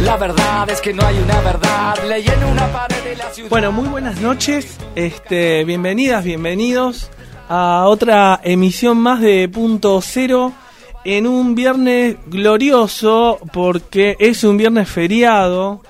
La verdad es que no hay una verdad, leyendo una pared de la ciudad. Bueno, muy buenas noches, este, bienvenidas, bienvenidos a otra emisión más de Punto Cero en un viernes glorioso porque es un viernes feriado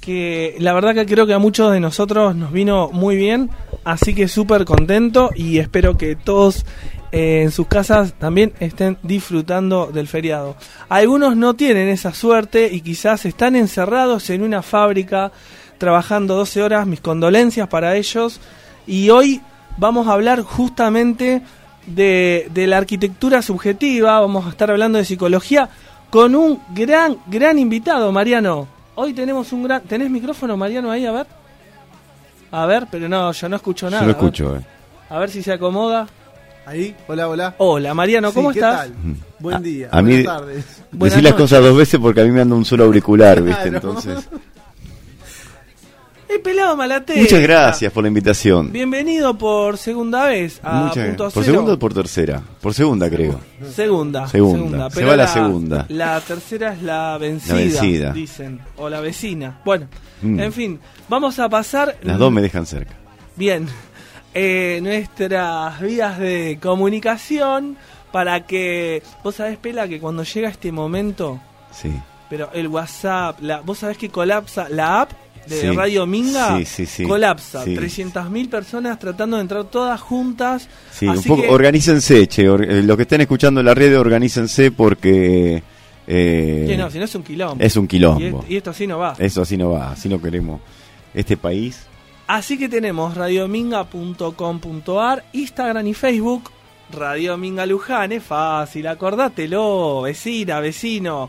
que la verdad que creo que a muchos de nosotros nos vino muy bien, así que súper contento y espero que todos eh, en sus casas también estén disfrutando del feriado. Algunos no tienen esa suerte y quizás están encerrados en una fábrica trabajando 12 horas, mis condolencias para ellos y hoy vamos a hablar justamente de, de la arquitectura subjetiva, vamos a estar hablando de psicología con un gran, gran invitado, Mariano. Hoy tenemos un gran... ¿Tenés micrófono, Mariano, ahí? A ver. A ver, pero no, yo no escucho nada. Yo no A ver. escucho, eh. A ver si se acomoda. Ahí, hola, hola. Hola, Mariano, ¿cómo Sí, ¿qué estás? tal? Buen A- día, a mí- buenas tardes. Buenas Decir las noches. cosas dos veces porque a mí me anda un solo auricular, ¿viste? Claro. Entonces. El pelado Malate. Muchas gracias por la invitación. Bienvenido por segunda vez a Muchas Punto. ¿Por Cero. segunda o por tercera? Por segunda, creo. Segunda. Segunda. Se va la segunda. La tercera es la vencida, La vencida. dicen. O la vecina. Bueno, Mm. en fin. Vamos a pasar... Las dos me dejan cerca. Bien. Eh, nuestras vías de comunicación para que... Vos sabés, Pela, que cuando llega este momento... Sí. Pero el WhatsApp, la, vos sabés que colapsa la app de Sí. Radio Minga, Sí, sí, colapsa. Sí. 300.000 personas tratando de entrar todas juntas. Sí, un Así poco. que- Organícense, che. or- eh, los que estén escuchando la red, organícense porque. eh, no, si no es un quilombo. es un quilombo. Y esto así no va. Eso así no va, así no queremos. Este país. Así que tenemos radiominga.com.ar, Instagram y Facebook, Radio Minga Luján, es fácil, acordátelo, vecina, vecino.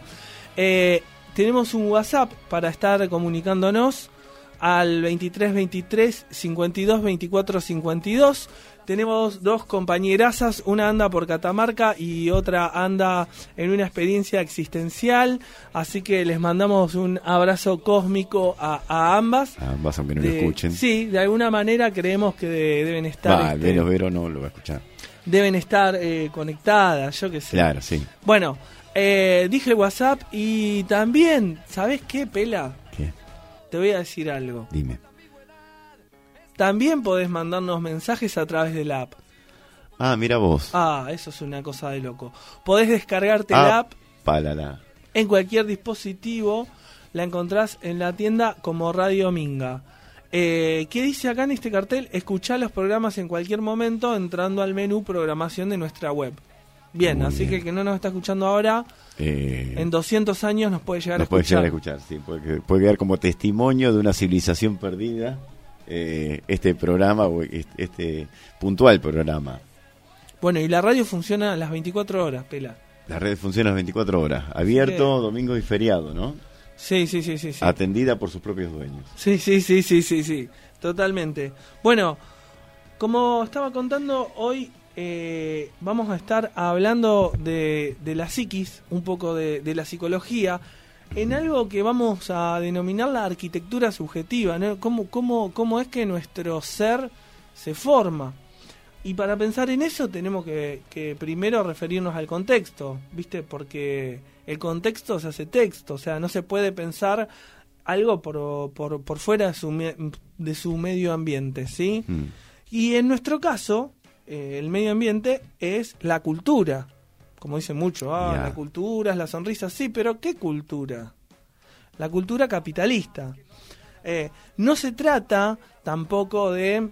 Eh, tenemos un WhatsApp para estar comunicándonos al 2323 52 24 52. Tenemos dos compañerazas, una anda por Catamarca y otra anda en una experiencia existencial, así que les mandamos un abrazo cósmico a, a ambas. Ambas, aunque no lo De- escuchen. Sí, de alguna manera creemos que de- deben estar Va, este, menos Vero no lo va a escuchar. deben estar eh, conectadas, yo qué sé. Claro, sí. Bueno, eh, dije el WhatsApp y también, ¿sabes qué, Pela? ¿Qué? Te voy a decir algo. Dime. También podés mandarnos mensajes a través de la app. Ah, mira vos. Ah, eso es una cosa de loco. Podés descargarte Ah. la app Palala. en cualquier dispositivo. La encontrás en la tienda como Radio Minga. Eh, ¿Qué dice acá en este cartel? Escuchá los programas en cualquier momento entrando al menú programación de nuestra web. Bien, Muy así bien. que el que no nos está escuchando ahora, Eh, en 200 años nos puede llegar nos a puede escuchar. llegar a escuchar, sí. Puede, puede quedar como testimonio de una civilización perdida. eh, este programa, o este, este puntual programa. Bueno, y la radio funciona las 24 horas, Pela. La red funciona las 24 horas. Abierto, domingo y feriado, ¿no? Sí, sí, sí, sí. sí. Atendida por sus propios dueños. Sí, sí, sí, sí, sí, sí, totalmente. Bueno, como estaba contando, hoy eh, vamos a estar hablando de, de la psiquis, un poco de, de la psicología, en algo que vamos a denominar la arquitectura subjetiva, ¿no? ¿Cómo, cómo, cómo es que nuestro ser se forma? Y para pensar en eso tenemos que, que primero referirnos al contexto, ¿viste? Porque el contexto se hace texto, o sea, no se puede pensar algo por, por, por fuera de su, me- de su medio ambiente, ¿sí? Mm. Y en nuestro caso, eh, el medio ambiente es la cultura. Como dicen mucho, ah, la cultura es la sonrisa, sí, pero ¿qué cultura? La cultura capitalista. Eh, no se trata tampoco de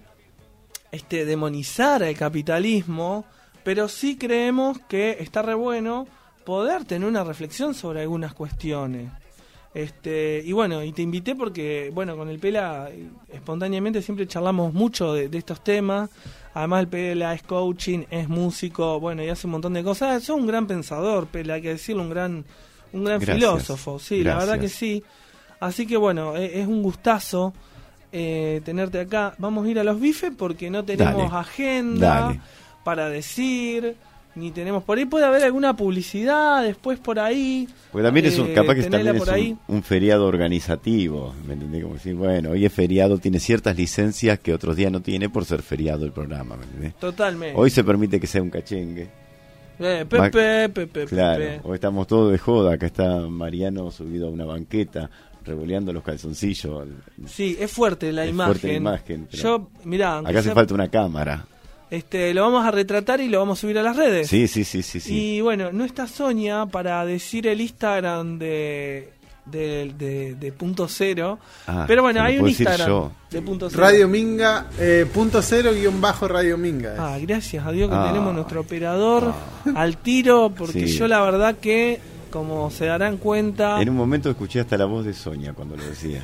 este, demonizar el capitalismo, pero sí creemos que está re bueno poder tener una reflexión sobre algunas cuestiones. Este, y bueno, y te invité porque, bueno, con el Pela eh, espontáneamente siempre charlamos mucho de, de estos temas. Además, el Pela es coaching, es músico, bueno, y hace un montón de cosas. Es un gran pensador, Pela, hay que decirlo, un gran, un gran Gracias. filósofo. Sí, la verdad que sí. Así que bueno, e- es un gustazo eh, tenerte acá. Vamos a ir a los bifes porque no tenemos Dale. agenda Dale. para decir. Ni tenemos por ahí puede haber alguna publicidad después por ahí Pues también es un, eh, capaz que también es un, un feriado organizativo, ¿me entendés? Como decir, bueno, hoy es feriado, tiene ciertas licencias que otros días no tiene por ser feriado el programa, ¿me entendés? totalmente Hoy se permite que sea un cachengue. Eh, Pepe, Pepe, Claro, Pepe. hoy estamos todos de joda, acá está Mariano subido a una banqueta, revoleando los calzoncillos. Sí, es fuerte la Es imagen. fuerte la imagen, Yo, mirá, Acá hace sea- falta una cámara. Este, lo vamos a retratar y lo vamos a subir a las redes. Sí, sí, sí, sí, sí. Y bueno, no está Sonia para decir el Instagram de, de, de- de punto cero. Ah, pero bueno, hay un Instagram yo. de punto cero. Radio Minga, eh, punto cero guion bajo Radio Minga. Ah, gracias a Dios que Ah. tenemos nuestro operador al tiro, porque Sí. yo la verdad que, como se darán cuenta, En un momento escuché hasta la voz de Sonia cuando lo decía.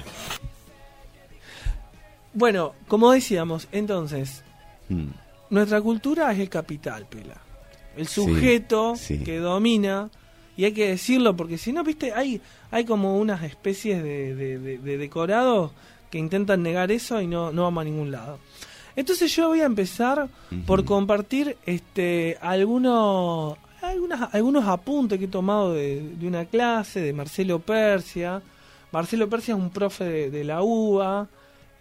bueno, como decíamos, entonces, Mm. Nuestra cultura es el capital, Pela. El sujeto sí. que domina, y hay que decirlo, porque si no, viste, hay, hay como unas especies de, de- de- de decorados que intentan negar eso y no, no vamos a ningún lado. Entonces yo voy a empezar por compartir este algunos algunas, algunos apuntes que he tomado de, de una clase de Marcelo Persia. Marcelo Persia es un profe de, de la UBA,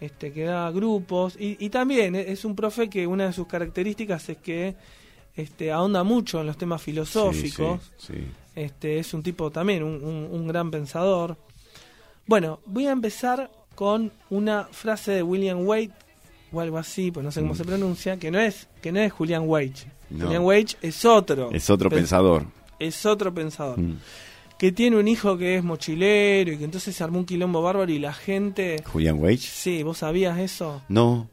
este, que da grupos, y, y también es un profe que una de sus características es que este, ahonda mucho en los temas filosóficos. Sí, sí, sí. Este es un tipo también, un, un- un gran pensador. Bueno, voy a empezar con una frase de William Wade o algo así, pues no sé cómo Mm. se pronuncia, que no es que no es Julian Wage. No. Julian Wage es otro. Es otro pen- pensador. Es otro pensador. Mm. Que tiene un hijo que es mochilero y que entonces se armó un quilombo bárbaro y la gente... Julian Wage. Sí, ¿vos sabías eso? No.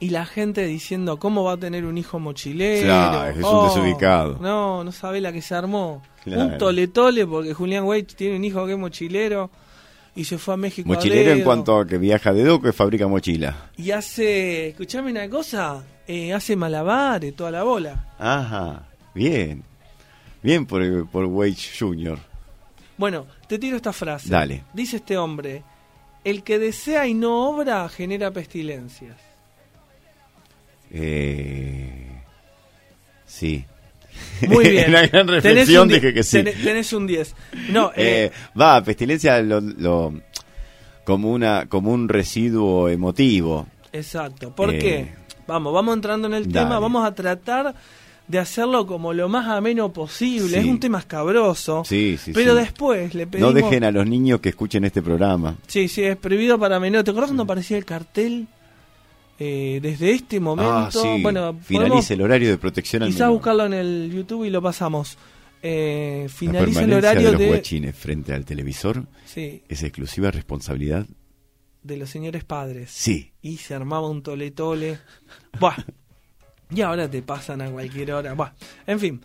Y la gente diciendo, ¿cómo va a tener un hijo mochilero? Claro, es un desubicado. No, no sabe la que se armó. Claro. Un tole tole porque Julián Wage tiene un hijo que es mochilero y se fue a México. a Mochilero en dedo. cuanto a que viaja de doco y fabrica mochila. Y hace, escuchame una cosa, eh, hace malabares, toda la bola. Ajá. Bien. Bien por, por Wage Jr. Bueno, te tiro esta frase. Dale. Dice este hombre, el que desea y no obra genera pestilencias. Eh, sí. Muy bien. Una gran reflexión dije que sí. tenés- un 10. No, Eh, eh, va, pestilencia lo, lo- como una como un residuo emotivo. Exacto. ¿Por Eh, qué? Vamos, vamos entrando en el dale. tema, vamos a tratar de hacerlo como lo más ameno posible. Sí. Es un tema escabroso. Sí, sí, pero después le pedimos... No dejen a los niños que escuchen este programa. Sí, sí, es prohibido para menores. ¿Te acuerdas cuando aparecía el cartel? Eh, desde este momento... ah, sí. Bueno, Finalice el horario de protección al quizás buscarlo en el YouTube y lo pasamos. Eh, finaliza el horario de los de... guachines frente al televisor Sí, es exclusiva responsabilidad. de los señores padres. Sí. y se armaba un tole tole. Buah. Y ahora te pasan a cualquier hora. Buah. En fin.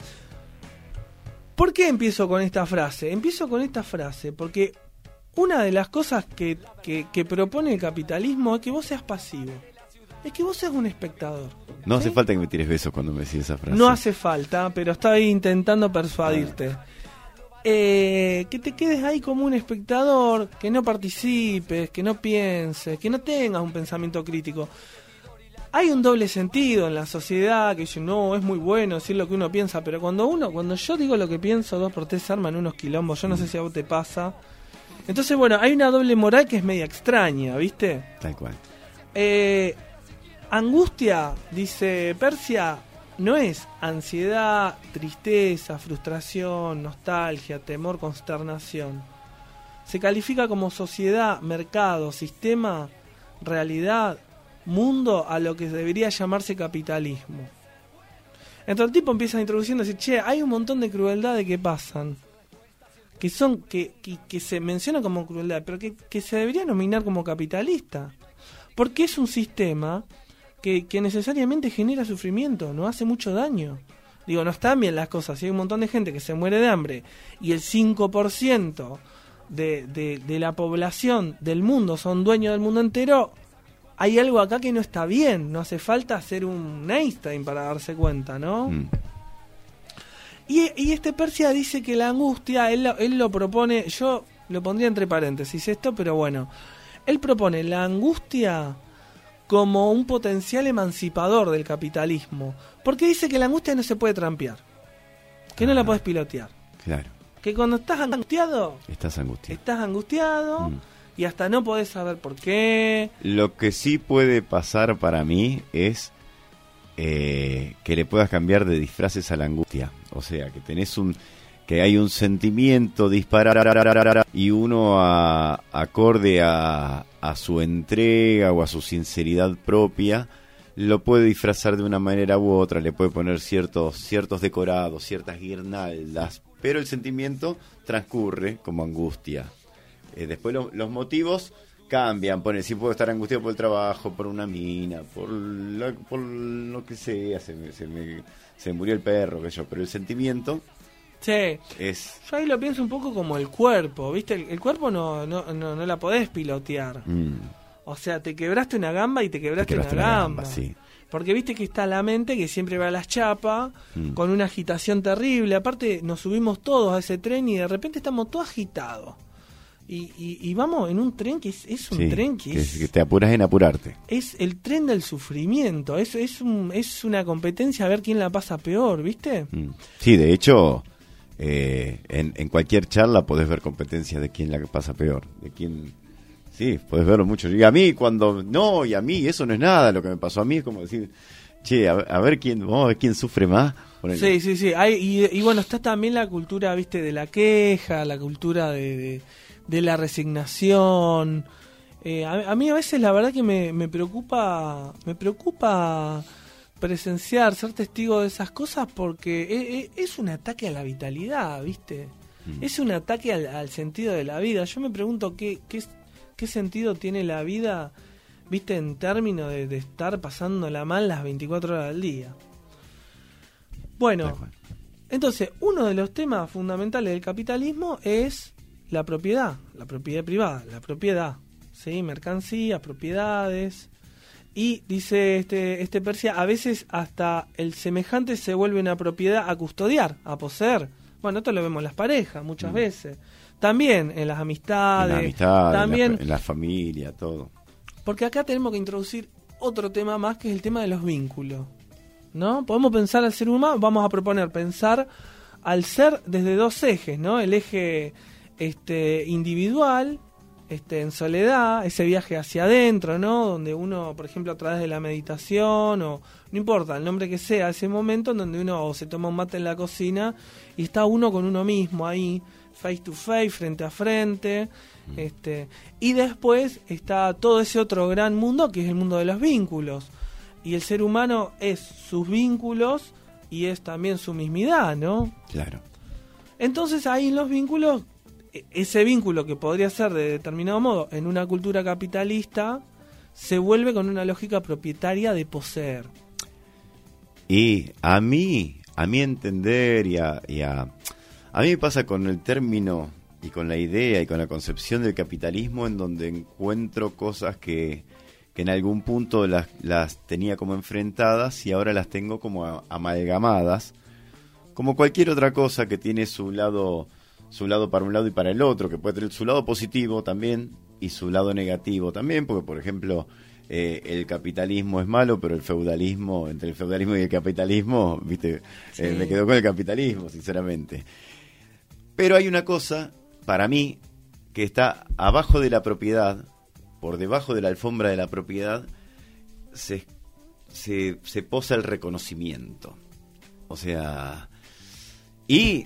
¿Por qué empiezo con esta frase? Empiezo con esta frase porque una de las cosas que, que- que propone el capitalismo es que vos seas pasivo. Es que vos seas un espectador. No ¿sí? hace falta que me tires besos cuando me decís esa frase. No hace falta, pero estaba ahí intentando persuadirte. Ah. Eh, que te quedes ahí como un espectador, que no participes, que no pienses, que no tengas un pensamiento crítico. Hay un doble sentido en la sociedad que dice, no, es muy bueno decir lo que uno piensa, pero cuando uno, cuando yo digo lo que pienso, dos por tres se arman unos quilombos, yo no sé si a vos te pasa. Entonces, bueno, hay una doble moral que es media extraña, ¿viste? Tal cual. Eh, angustia, dice Persia, no es ansiedad, tristeza, frustración, nostalgia, temor, consternación. Se califica como sociedad, mercado, sistema, realidad, mundo a lo que debería llamarse capitalismo. Entonces el tipo empieza introduciendo, dice, che, hay un montón de crueldades que pasan, que son, que, que, se mencionan como crueldad, pero que, que se debería nominar como capitalista. Porque es un sistema que, que necesariamente genera sufrimiento, no hace mucho daño. Digo, no están bien las cosas. Si hay un montón de gente que se muere de hambre y el 5% de, de, de la población del mundo son dueños del mundo entero, hay algo acá que no está bien. No hace falta ser un Einstein para darse cuenta, ¿no? Mm. Y, y este Persia dice que la angustia, él, lo- él lo propone, yo lo pondría entre paréntesis esto, pero bueno, él propone la angustia como un potencial emancipador del capitalismo, porque dice que la angustia no se puede trampear. que no la podés pilotear. Claro, Que cuando estás angustiado, estás angustiado. estás angustiado Mm. Y hasta no podés saber por qué. Lo que sí puede pasar para mí es eh, que le puedas cambiar de disfraces a la angustia. O sea, que tenés un que hay un sentimiento disparar y uno a- acorde a, a su entrega o a su sinceridad propia lo puede disfrazar de una manera u otra, le puede poner ciertos ciertos decorados, ciertas guirnaldas, pero el sentimiento transcurre como angustia. Eh, después lo- los motivos cambian, pone si puedo estar angustiado por el trabajo, por una mina, por, la- por lo que sea, se me, se me- se murió el perro, que yo, pero el sentimiento Sí, es yo ahí lo pienso un poco como el cuerpo, ¿viste? El, el cuerpo no, no, no, no la podés pilotear. mm, O sea, te quebraste una gamba y te te quebraste, quebraste una una gamba. gamba, sí. Porque viste que está la mente que siempre va a las chapas, Mm. con una agitación terrible. Aparte, nos subimos todos a ese tren y de repente estamos todos agitados. Y, y, y vamos en un tren que es, es un Sí, tren que, que, es, que te apuras en apurarte. es el tren del sufrimiento. Es, es, un, es una competencia a ver quién la pasa peor, ¿viste? Mm. Sí, de hecho, eh, en, en cualquier charla podés ver competencia de quién la pasa peor, de quién... Sí, podés verlo mucho. Y a mí cuando... No, y a mí eso no es nada. Lo que me pasó a mí es como decir, che, a, a ver quién, vamos a ver quién sufre más. Ponele. Sí, sí, sí. Hay, y, y bueno, está también la cultura, viste, de la queja, la cultura de, de, de la resignación. Eh, a, a mí a veces la verdad que me, me preocupa, me preocupa presenciar, ser testigo de esas cosas porque e- e- es, un ataque a la vitalidad, viste. Mm. Es un ataque al, al sentido de la vida. Yo me pregunto qué, qué, qué sentido tiene la vida, viste, en términos de, de estar pasándola mal las 24 horas del día. Bueno, entonces, uno de los temas fundamentales del capitalismo es la propiedad, la propiedad privada, la propiedad, ¿sí? Mercancías, propiedades. Y dice este, este Persia, a veces hasta el semejante se vuelve una propiedad a custodiar, a poseer. Bueno, esto lo vemos en las parejas muchas Mm. veces. También en las En amistades. la amistad, en la- también, en la, familia, todo. porque acá tenemos que introducir otro tema más que es el tema de los vínculos. ¿No? Podemos pensar al ser humano, vamos a proponer pensar al ser desde dos ejes, ¿no? El eje este individual, este en soledad, ese viaje hacia adentro, ¿no? Donde uno, por ejemplo, a través de la meditación o no importa el nombre que sea, ese momento en donde uno o se toma un mate en la cocina y está uno con uno mismo ahí, face to face, frente a frente, este, y después está todo ese otro gran mundo que es el mundo de los vínculos. Y el ser humano es sus vínculos y es también su mismidad, ¿no? Claro. Entonces ahí en los vínculos, ese vínculo que podría ser de determinado modo en una cultura capitalista, se vuelve con una lógica propietaria de poseer. Y a mí, a mi entender y a, a, mí me pasa con el término y con la idea y con la concepción del capitalismo en donde encuentro cosas que, que en algún punto las, las tenía como enfrentadas y ahora las tengo como amalgamadas, como cualquier otra cosa que tiene su lado, su lado para un lado y para el otro, que puede tener su lado positivo también y su lado negativo también, porque por ejemplo eh, el capitalismo es malo, pero el feudalismo, entre el feudalismo y el capitalismo, viste, Eh, me quedo con el capitalismo, sinceramente. Pero hay una cosa, para mí, que está abajo de la propiedad, por debajo de la alfombra de la propiedad, se, se, se posa el reconocimiento. O sea, y,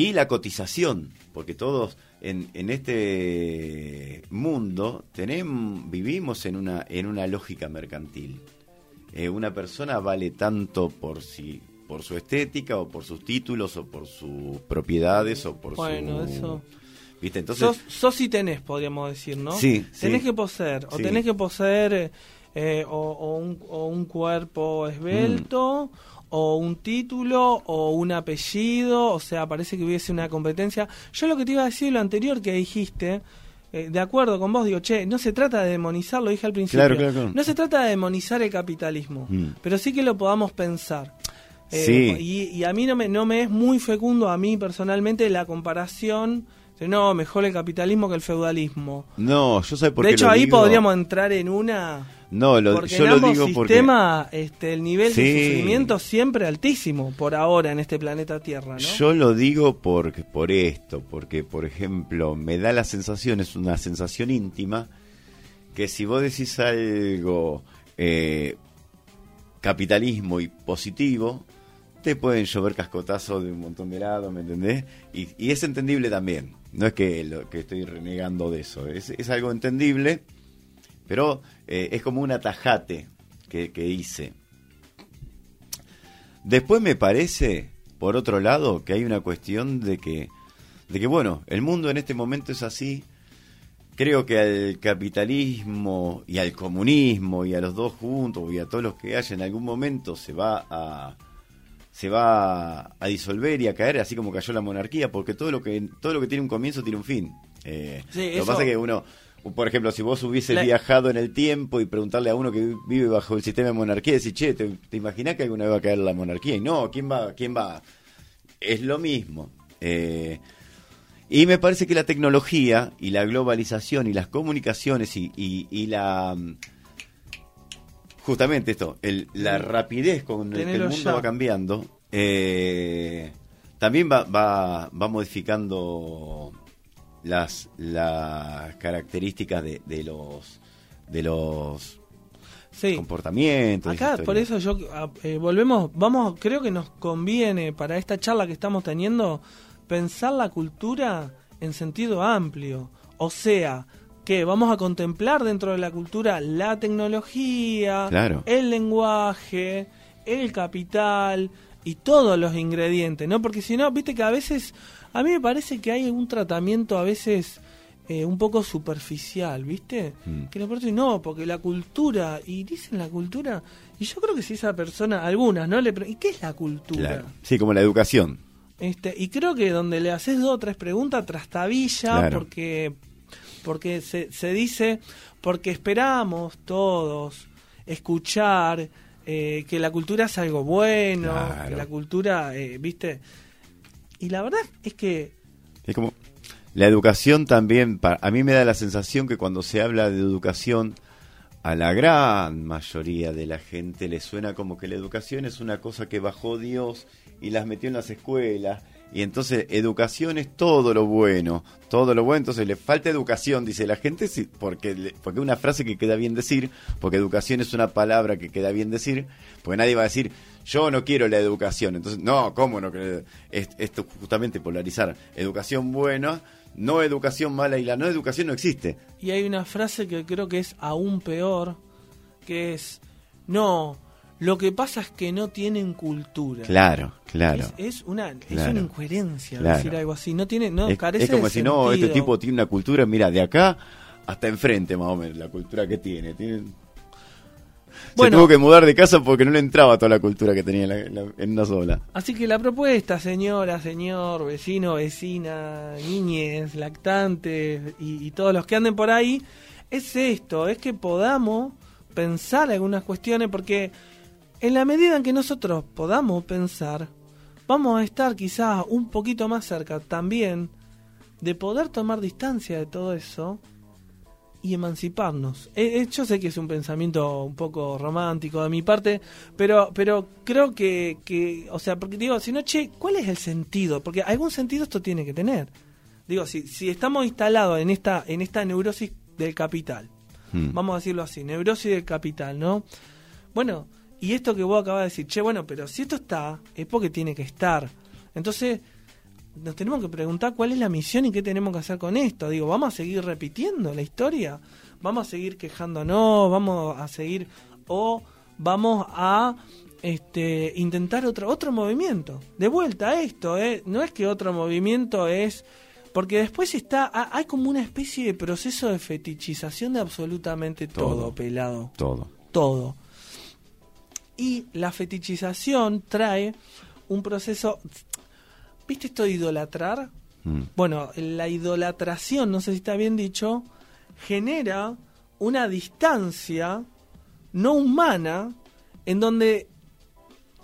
y la cotización, porque todos en, en este mundo tenemos, vivimos en una, en una lógica mercantil. Eh, una persona vale tanto por si por su estética o por sus títulos o por sus propiedades o por Bueno, su eso- viste entonces sos, sos y tenés, podríamos decir, ¿no? Sí, Tenés sí. que poseer, o Sí. tenés que poseer eh, eh, o, o un, o un cuerpo esbelto, Mm. O un título, o un apellido, o sea, parece que hubiese una competencia. Yo lo que te iba a decir, lo anterior que dijiste, eh, de acuerdo con vos, digo, che, no se trata de demonizar, lo dije al principio, Claro, claro, claro. no se trata de demonizar el capitalismo, Mm. pero sí que lo podamos pensar. Eh, Sí. y, y a mí no me, no me es muy fecundo, a mí personalmente, la comparación de no, mejor el capitalismo que el feudalismo. no yo sé por De qué hecho, lo ahí digo. podríamos entrar en una No, lo, porque yo en lo ambos digo porque... este, el nivel de sufrimiento siempre altísimo por ahora en este planeta Tierra, ¿no? Yo lo digo por, por esto, porque por ejemplo me da la sensación, es una sensación íntima, que si vos decís algo eh, capitalismo y positivo, te pueden llover cascotazos de un montón de lados, ¿me entendés? Y, y es entendible también, no es que, lo, que estoy renegando de eso, es, es algo entendible, pero eh, es como un atajate que, que hice. Después me parece, por otro lado, que hay una cuestión de que, de que bueno, el mundo en este momento es así. Creo que al capitalismo y al comunismo y a los dos juntos y a todos los que haya en algún momento se va a se va a disolver y a caer así como cayó la monarquía porque todo lo que todo lo que tiene un comienzo tiene un fin. Eh, Sí, lo que pasa es que uno por ejemplo, si vos hubieses La- viajado en el tiempo y preguntarle a uno que vive bajo el sistema de monarquía, decir, che, ¿te, te imaginás que alguna vez va a caer la monarquía? Y no, ¿quién va? ¿Quién va? Es lo mismo. Eh, y me parece que la tecnología y la globalización y las comunicaciones y, y- y la... mm, Justamente esto, el- la rapidez con la que el Tenelo mundo ya. va cambiando, eh, también va, va, va modificando las, las características de, de los de los Sí. comportamientos. Acá, por eso yo ah, eh, volvemos, vamos, creo que nos conviene para esta charla que estamos teniendo pensar la cultura en sentido amplio. O sea, que vamos a contemplar dentro de la cultura la tecnología, Claro. el lenguaje, el capital y todos los ingredientes, ¿no? Porque si no, viste que a veces, a mí me parece que hay un tratamiento a veces eh, un poco superficial, ¿viste? Mm. Que no, porque la cultura, y dicen la cultura, y yo creo que si esa persona, algunas, ¿no? Le ¿Y qué es la cultura? Claro. Sí, como la educación. Este, y creo que donde le haces dos o tres preguntas trastabilla Claro. porque porque se, se dice porque esperamos todos escuchar eh, que la cultura es algo bueno, Claro. que la cultura, eh, viste, y la verdad es que Es como la educación también, a mí me da la sensación que cuando se habla de educación, a la gran mayoría de la gente le suena como que la educación es una cosa que bajó Dios y las metió en las escuelas. Y entonces educación es todo lo bueno, todo lo bueno. Entonces le falta educación, dice la gente, porque, porque una frase que queda bien decir, porque educación es una palabra que queda bien decir, porque nadie va a decir, yo no quiero la educación. Entonces, no, ¿cómo no? Es- Esto justamente polarizar educación buena, no educación mala y la no educación no existe. Y hay una frase que creo que es aún peor, que es, no, lo que pasa es que no tienen cultura. Claro, claro. Es, es una, es una incoherencia Claro. decir algo así. No tiene, no es, carece es como de si no, este tipo tiene una cultura, mira, de acá hasta enfrente más o menos, la cultura que tiene. tiene Bueno. Se tuvo que mudar de casa porque no le entraba toda la cultura que tenía en, la- la- en una sola. Así que la propuesta, señora, señor, vecino, vecina, niñes, lactantes y, y todos los que anden por ahí, es esto, es que podamos pensar algunas cuestiones porque en la medida en que nosotros podamos pensar, vamos a estar quizás un poquito más cerca también de poder tomar distancia de todo eso y emanciparnos. Eh, eh, yo sé que es un pensamiento un poco romántico de mi parte, pero pero creo que, que o sea, porque digo, si no, che, ¿cuál es el sentido? Porque algún sentido esto tiene que tener. Digo, si, si estamos instalados en esta, en esta neurosis del capital, Hmm. vamos a decirlo así, neurosis del capital, ¿no? Bueno, y esto que vos acabas de decir, che, bueno, pero si esto está, es porque tiene que estar. Entonces, nos tenemos que preguntar cuál es la misión y qué tenemos que hacer con esto. Digo, ¿vamos a seguir repitiendo la historia? ¿Vamos a seguir quejándonos? ¿Vamos a seguir? ¿O vamos a este, intentar otro, otro movimiento? De vuelta a esto, ¿eh? No es que otro movimiento es... Porque después está, ha- hay como una especie de proceso de fetichización de absolutamente todo, Todo. pelado Todo. todo. Y la fetichización trae un proceso. ¿Viste esto de idolatrar? Hmm. Bueno, la idolatración, no sé si está bien dicho, genera una distancia no humana en donde,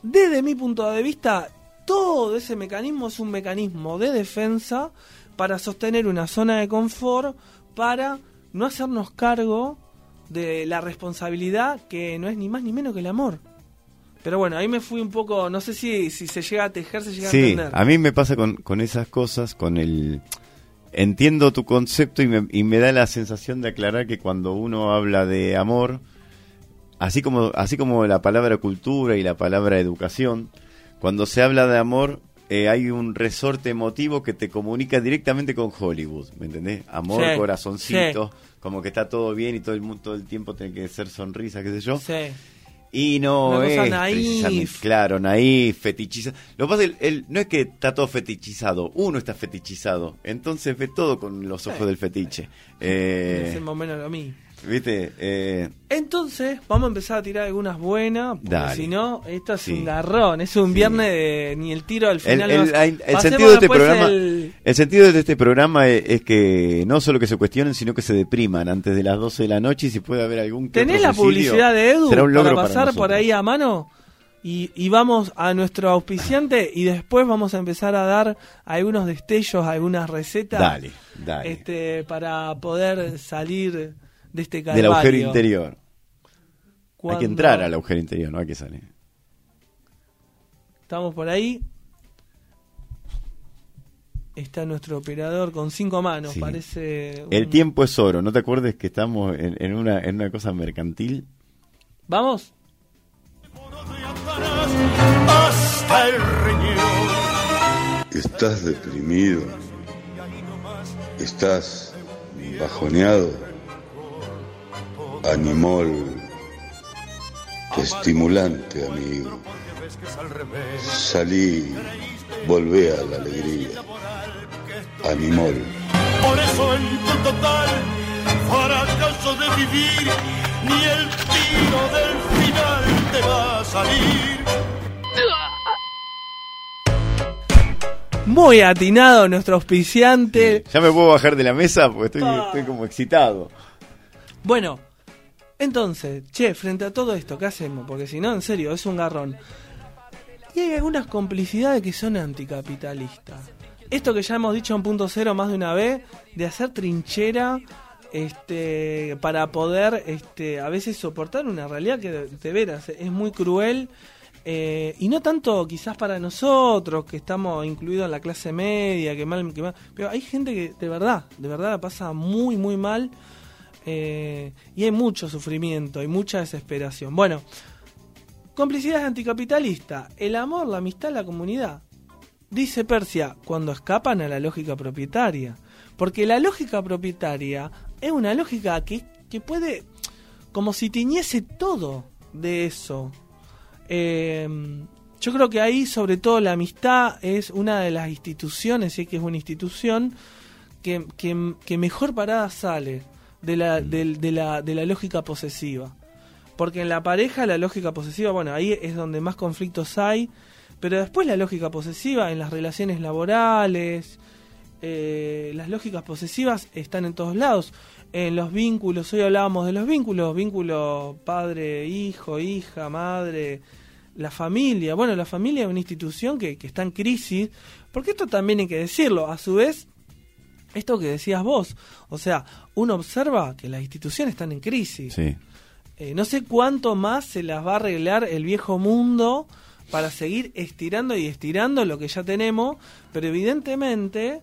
desde mi punto de vista, todo ese mecanismo es un mecanismo de defensa para sostener una zona de confort, para no hacernos cargo de la responsabilidad que no es ni más ni menos que el amor. Pero bueno, ahí me fui un poco, no sé si, si se llega a tejer, se llega a Sí, entender. a mí me pasa con, con esas cosas, con el... Entiendo tu concepto y me, y me da la sensación de aclarar que cuando uno habla de amor, así como, así como la palabra cultura y la palabra educación, cuando se habla de amor eh, hay un resorte emotivo que te comunica directamente con Hollywood, ¿me entendés? Amor, Sí, corazoncito, como que está todo bien y todo el, mu- todo el tiempo tiene que ser sonrisa, qué sé yo. Sí. Y no es naif. precisamente, claro, naif, fetichizado. Lo que pasa es que no es que está todo fetichizado, uno está fetichizado. Entonces ve todo con los ojos Sí. del fetiche. Es Eh, más o menos lo mismo. ¿Viste? Eh, Entonces, vamos a empezar a tirar algunas buenas, porque si no, esto es Sí. un garrón, es un Sí. viernes de ni el tiro al el, final. el- el- el Pasemos sentido de este programa, el- el sentido de este programa es, es que no solo que se cuestionen, sino que se depriman antes de las 12 de la noche y si puede haber algún que ¿Tenés la publicidad de Edu para pasar por ahí a mano? Y, y vamos a nuestro auspiciante y después vamos a empezar a dar algunos destellos, algunas recetas Dale, dale. este para poder salir de este Del calvario. agujero interior. Hay que entrar al agujero interior, no hay que salir. Estamos por ahí. Está nuestro operador con cinco manos, Sí. parece... El tiempo es oro, ¿no te acuerdes que estamos en, en una, en una cosa mercantil? ¿Vamos? hasta el riñón. Estás deprimido. Estás bajoneado. Animol. Estimulante, amigo. Salí. Volvé a la alegría. Animol. Por eso en tu total fracaso de vivir, ni el tiro del final te va a salir. Muy atinado nuestro auspiciante. Ya me puedo bajar de la mesa porque estoy, estoy como excitado. Bueno, entonces, che, frente a todo esto, ¿qué hacemos? Porque si no, en serio, es un garrón. Y hay algunas complicidades que son anticapitalistas. Esto que ya hemos dicho en punto cero más de una vez, de hacer trinchera este, para poder este, a veces soportar una realidad que de, veras es muy cruel. eh, y no tanto quizás para nosotros, que estamos incluidos en la clase media, que mal, que mal, pero hay gente que de verdad, de verdad la pasa muy, muy mal. Eh, y hay mucho sufrimiento, hay mucha desesperación. Bueno, complicidad anticapitalista, el amor, la amistad, la comunidad. Dice Persia, cuando escapan a la lógica propietaria. Porque la lógica propietaria es una lógica que, que puede, como si tiñese todo de eso. Eh, yo creo que ahí, sobre todo, la amistad es una de las instituciones, sí que es una institución que, que mejor parada sale de la, del- de, la, de la lógica posesiva. Porque en la pareja la lógica posesiva, bueno, ahí es donde más conflictos hay, pero después la lógica posesiva en las relaciones laborales, eh, las lógicas posesivas están en todos lados. En los vínculos, hoy hablábamos de los vínculos, vínculo padre, hijo, hija, madre, la familia. Bueno, la familia es una institución que, que está en crisis, porque esto también hay que decirlo. A su vez, esto que decías vos, o sea, uno observa que las instituciones están en crisis. Sí. Eh, no sé cuánto más se las va a arreglar el viejo mundo para seguir estirando y estirando lo que ya tenemos, pero evidentemente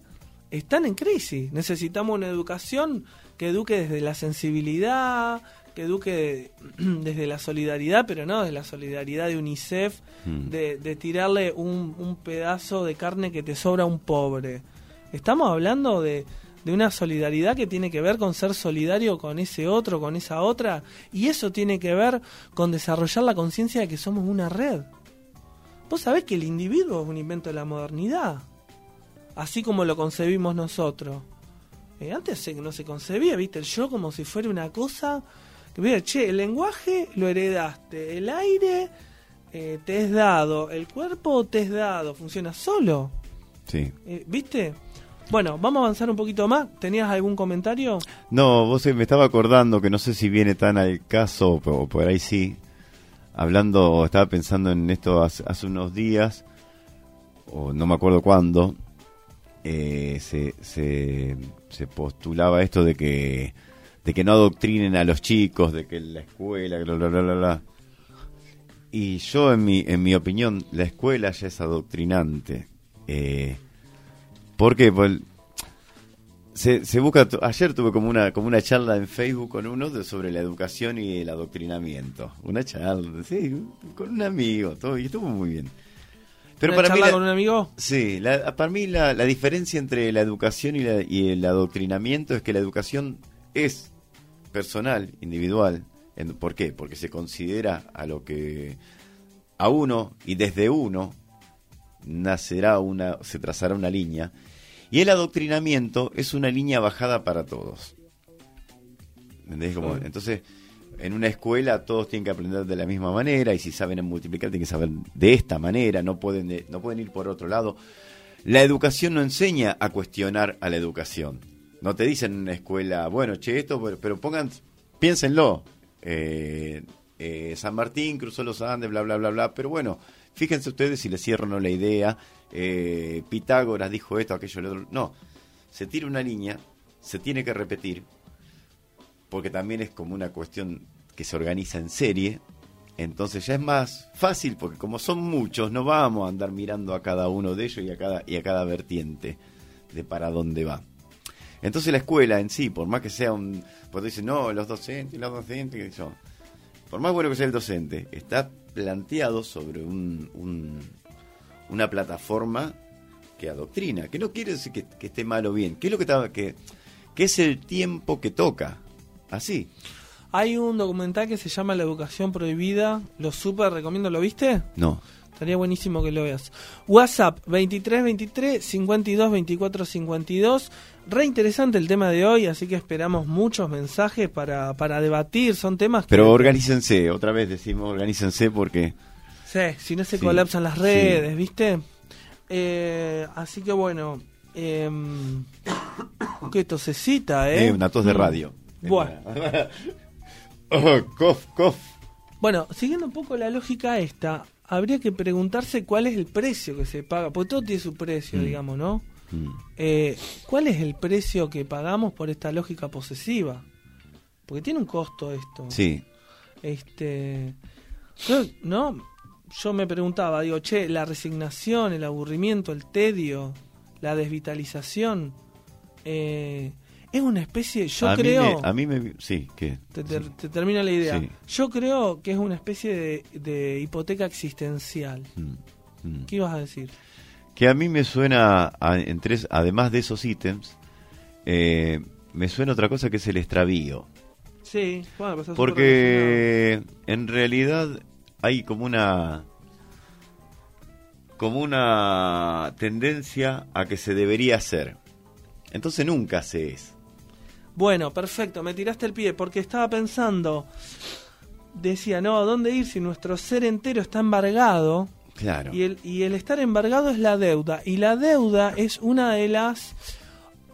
están en crisis. Necesitamos una educación que eduque desde la sensibilidad, que eduque desde la solidaridad, pero no desde la solidaridad de UNICEF, Mm. de, de tirarle un, un pedazo de carne que te sobra a un pobre. Estamos hablando de, de una solidaridad que tiene que ver con ser solidario con ese otro, con esa otra, y eso tiene que ver con desarrollar la conciencia de que somos una red. Vos sabés que el individuo es un invento de la modernidad, así como lo concebimos nosotros. Eh, antes se- no se concebía, viste, el yo como si fuera una cosa que, mira, che, el lenguaje lo heredaste, el aire eh, te es dado, el cuerpo te es dado, funciona solo. Sí. Eh, ¿Viste? Bueno, vamos a avanzar un poquito más. ¿Tenías algún comentario? No, vos eh, me estaba acordando que no sé si viene tan al caso, o por ahí sí. Hablando, estaba pensando en esto hace, hace unos días, o no me acuerdo cuándo, eh, se, se, se postulaba esto de que de que no adoctrinen a los chicos, de que la escuela, bla, bla, bla, bla. Y yo, en mi, en mi opinión, la escuela ya es adoctrinante. Eh, ¿Por qué? Pues, se, se busca, ayer tuve como una, como una charla en Facebook con uno de- sobre la educación y el adoctrinamiento. Una charla, sí, con un amigo, todo, y estuvo muy bien. Pero ¿Una para mí, charla la- con un amigo? Sí, la- para mí la, la diferencia entre la educación y, la- y el adoctrinamiento es que la educación es personal, individual. En- ¿Por qué? Porque se considera a lo que a uno y desde uno nacerá una, se trazará una línea. Y el adoctrinamiento es una línea bajada para todos. ¿Entendés? Como- entonces, en una escuela todos tienen que aprender de la misma manera y si saben multiplicar tienen que saber de esta manera, no pueden, de- no pueden ir por otro lado. La educación no enseña a cuestionar a la educación. No te dicen en una escuela, bueno, che, esto, pero, pero pongan, piénsenlo. Eh, eh, San Martín cruzó los Andes, bla, bla, bla, bla. Pero bueno, fíjense ustedes si les cierro o la idea. Eh, Pitágoras dijo esto, aquello, lo otro. No, se tira una línea, se tiene que repetir, porque también es como una cuestión que se organiza en serie. Entonces ya es más fácil, porque como son muchos, no vamos a andar mirando a cada uno de ellos y a cada, y a cada vertiente de para dónde va. Entonces la escuela en sí, por más que sea un... Pues dicen, no, los docentes, los docentes, sé yo. Por más bueno que sea el docente, está planteado sobre un, un- una plataforma que adoctrina, que no quiere decir que, que esté mal o bien, que es lo que, está, que, que es el tiempo que toca, así. Hay un documental que se llama La educación prohibida. Lo súper recomiendo. ¿Lo viste? No, Estaría buenísimo que lo veas. WhatsApp 2323 52 24 52. Re interesante el tema de hoy, así que esperamos muchos mensajes para, para debatir. Son temas que. pero organícense, otra vez decimos organícense porque... Sí, si no se Sí, colapsan las sí. redes, ¿viste? Eh, así que bueno. em, qué tosecita, ¿eh? Eh, una tos de radio. Bueno. oh, cof, cof. Bueno, siguiendo un poco la lógica esta, habría que preguntarse cuál es el precio que se paga, porque todo tiene su precio, Mm. digamos, ¿no? Mm. Eh, ¿Cuál es el precio que pagamos por esta lógica posesiva? Porque tiene un costo esto. Sí, Este, yo, ¿no? Yo me preguntaba, digo, che, la resignación, el aburrimiento, el tedio, la desvitalización, eh, es una especie, yo a creo... Mí me, a mí me... Sí, que... Te, te- te termino la idea. Sí. Yo creo que es una especie de, de hipoteca existencial. Mm, mm. ¿Qué ibas a decir? Que a mí me suena, a- en tres, además de esos ítems, eh, me suena otra cosa que es el extravío. Sí, bueno, pues Porque en realidad hay como una como una tendencia a que se debería hacer. Entonces nunca se es. Bueno, perfecto, me tiraste el pie porque estaba pensando, decía, no, ¿a dónde ir si nuestro ser entero está embargado? Claro. Y el, y el estar embargado es la deuda. Y la deuda es una de las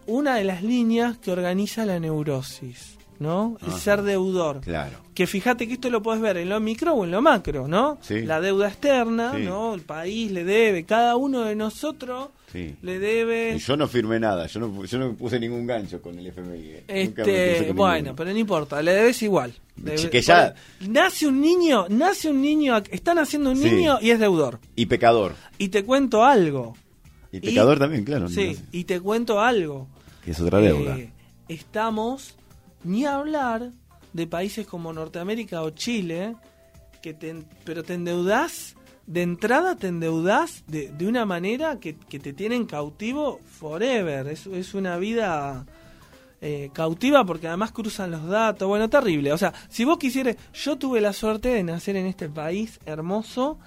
una de las líneas que organiza la neurosis, ¿no? El ser deudor. Claro. Que fíjate que esto lo puedes ver en lo micro o en lo macro, ¿no? Sí. La deuda externa, Sí. ¿no? El país le debe, cada uno de nosotros Sí. le debe. Y yo no firmé nada, yo no, yo no puse ningún gancho con el FMI. eh. Este, bueno, ninguno. pero no importa, le debes igual. Debe- Que ya- nace un niño, nace un niño, está naciendo un niño y es deudor. Y pecador. Y te cuento algo. Y pecador también, claro. Sí, no sé. y te cuento algo. Que es otra deuda. Eh, estamos, ni hablar de países como Norteamérica o Chile, que te, pero te endeudás, de entrada te endeudás de, de una manera que, que te tienen cautivo forever. Es, es una vida eh, cautiva porque además cruzan los datos. Bueno, terrible. O sea, si vos quisieras, yo tuve la suerte de nacer en este país hermoso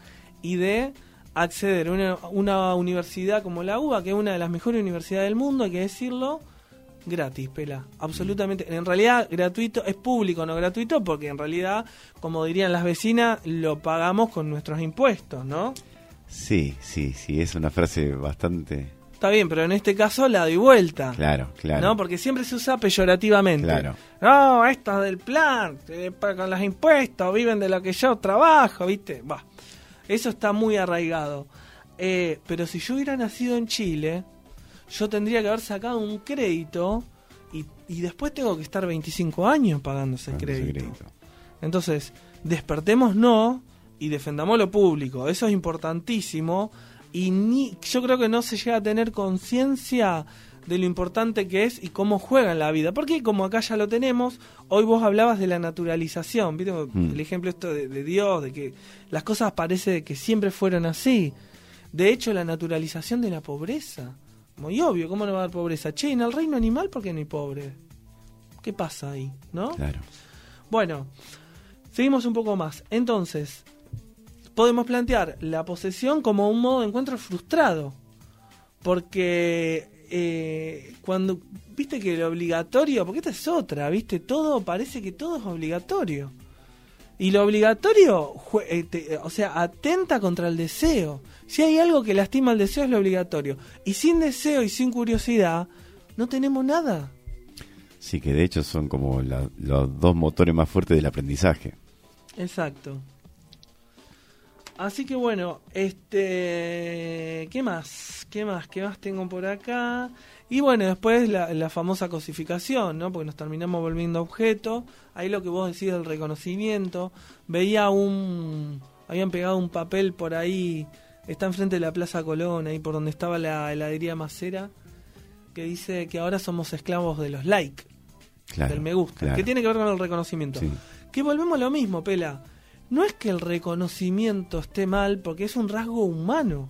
y de acceder a una, una universidad como la UBA, que es una de las mejores universidades del mundo, hay que decirlo, gratis, pela. Absolutamente. En realidad, gratuito, es público, no gratuito, porque en realidad, como dirían las vecinas, lo pagamos con nuestros impuestos, ¿no? Sí, sí, sí, es una frase bastante... Está bien, pero en este caso la doy vuelta. Claro, claro. ¿No? Porque siempre se usa peyorativamente. Claro. No, estos del plan, pagan los impuestos, viven de lo que yo trabajo, ¿viste? Va. Eso está muy arraigado. Eh, pero si yo hubiera nacido en Chile, yo tendría que haber sacado un crédito y, y después tengo que estar 25 años pagando ese Pagando ese crédito. crédito. Entonces, despertemos no y defendamos lo público. Eso es importantísimo. Y ni, yo creo que no se llega a tener conciencia de lo importante que es y cómo juega en la vida. Porque como acá ya lo tenemos, hoy vos hablabas de la naturalización. ¿Viste? Mm. El ejemplo esto de, de Dios, de que las cosas parece que siempre fueron así. De hecho, la naturalización de la pobreza. Muy obvio, ¿cómo no va a haber pobreza? Che, en el reino animal, ¿por qué no hay pobre? ¿Qué pasa ahí? ¿No? Claro. Bueno, seguimos un poco más. Entonces, podemos plantear la posesión como un modo de encuentro frustrado. Porque eh, cuando, viste que lo obligatorio, porque esta es otra, viste, todo parece que todo es obligatorio. Y lo obligatorio, eh, eh, o sea, atenta contra el deseo. Si hay algo que lastima el deseo es lo obligatorio. Y sin deseo y sin curiosidad, no tenemos nada. Sí, que de hecho son como la- los dos motores más fuertes del aprendizaje. Exacto. Así que bueno, este, ¿qué más? ¿Qué más? ¿Qué más tengo por acá? Y bueno, después la, la famosa cosificación, ¿no? Porque nos terminamos volviendo objeto. Ahí lo que vos decís del reconocimiento. Veía un, habían pegado un papel por ahí, está enfrente de la Plaza Colón, ahí por donde estaba la heladería Macera, que dice que ahora somos esclavos de los likes, Claro. del me gusta, claro. que tiene que ver con el reconocimiento. Sí. Que volvemos a lo mismo, Pela. No es que el reconocimiento esté mal, porque es un rasgo humano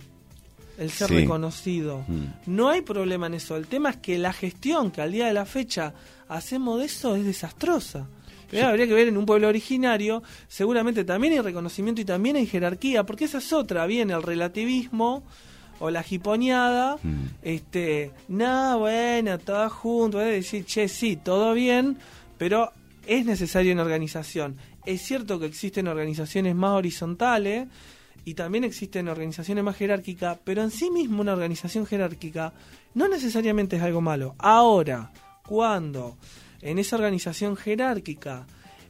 el ser Sí. reconocido. Mm. No hay problema en eso. El tema es que la gestión que al día de la fecha hacemos de eso es desastrosa. Pero habría que ver en un pueblo originario, seguramente también hay reconocimiento y también hay jerarquía, porque esa es otra, viene el relativismo o la jiponeada, Mm. este, nada, bueno, todo junto, es decir, che, sí, todo bien, pero es necesario una organización. Es cierto que existen organizaciones más horizontales y también existen organizaciones más jerárquicas, pero en sí mismo una organización jerárquica no necesariamente es algo malo. Ahora, cuando en esa organización jerárquica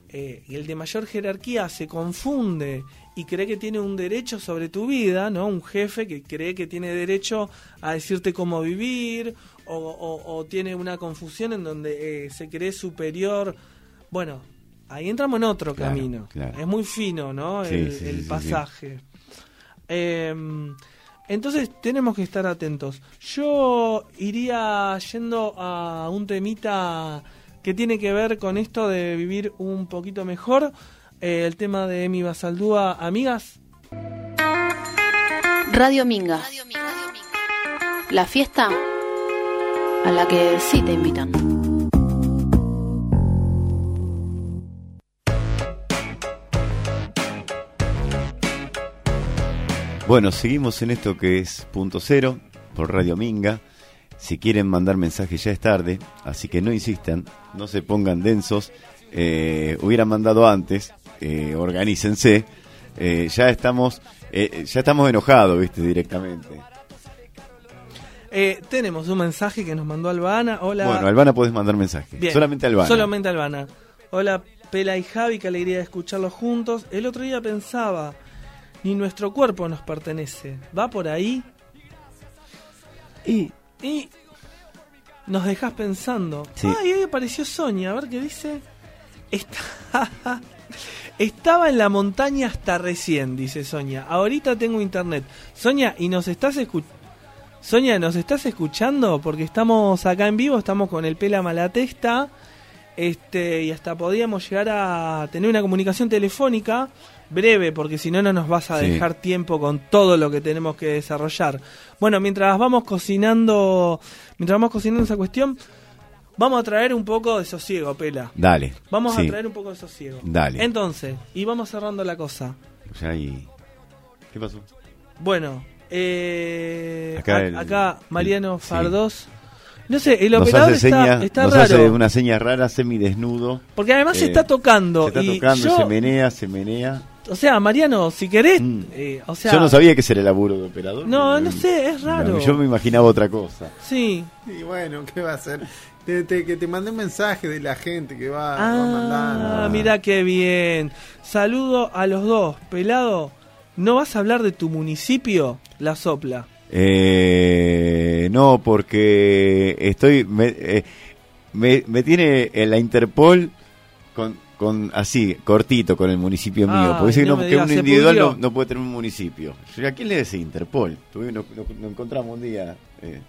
eh, el de mayor jerarquía se confunde y cree que tiene un derecho sobre tu vida, ¿no? Un jefe que cree que tiene derecho a decirte cómo vivir o, o- o tiene una confusión en donde eh, se cree superior. Bueno, ahí entramos en otro Claro, camino. claro. Es muy fino, ¿no? Sí, el sí, el sí, sí, pasaje. Em, entonces tenemos que estar atentos. Yo iría yendo a un temita que tiene que ver con esto de vivir un poquito mejor. Eh, el tema de Emi Basaldúa, amigas. Radio Minga. La fiesta a la que sí te invitan. Bueno, seguimos en esto que es punto cero por Radio Minga. Si quieren mandar mensajes ya es tarde, así que no insistan, no se pongan densos. Eh, hubieran mandado antes, eh, organícense. Eh, ya estamos, eh, ya estamos enojados, viste, directamente. Eh, tenemos un mensaje que nos mandó Albana. Hola. Bueno, Albana podés mandar mensajes. Bien, Solamente Albana. Solamente Albana. Hola, Pela y Javi, qué alegría de escucharlos juntos. El otro día pensaba, ni nuestro cuerpo nos pertenece. ¿Va por ahí? Y, y nos dejas pensando. Sí. Ay, ahí apareció Sonia, a ver qué dice. Está- Estaba en la montaña hasta recién, dice Sonia. Ahorita tengo internet. Sonia, ¿y nos estás escuchando? Sonia, ¿nos estás escuchando? Porque estamos acá en vivo, estamos con el Pela Malatesta. Este, y hasta podíamos llegar a tener una comunicación telefónica breve, porque si no, no nos vas a Sí. dejar tiempo con todo lo que tenemos que desarrollar. Bueno, mientras vamos cocinando, mientras vamos cocinando esa cuestión, vamos a traer un poco de sosiego, Pela. Dale. Vamos sí. a traer un poco de sosiego. Dale. Entonces, y vamos cerrando la cosa. Ya ahí. ¿Qué pasó? Bueno, eh, Acá a- el- acá Mariano el- sí. Fardós. No sé, el Nos operador hace, está, seña, está nos raro. hace una seña rara, semidesnudo. Porque además se Eh, está tocando. Se está y tocando, yo- se menea, se menea. O sea, Mariano, si querés. Mm. eh, o sea, Yo no sabía que ese era el laburo de operador. No, no sé, es raro. Yo me imaginaba otra cosa. Sí. Y bueno, ¿qué va a hacer? Te- te- que te mandé un mensaje de la gente que va, va Ah, mandando. mira qué bien. Saludo a los dos. Pelado, ¿no vas a hablar de tu municipio? La sopla. Eh, no, porque estoy. me- eh, me, me tiene en la Interpol con, con así, cortito, con el municipio mío. Porque dice que, no que ¿se individual no, no puede tener un municipio. Yo ¿A quién le decía Interpol? Tuvimos- Nos, encontramos un día. eh,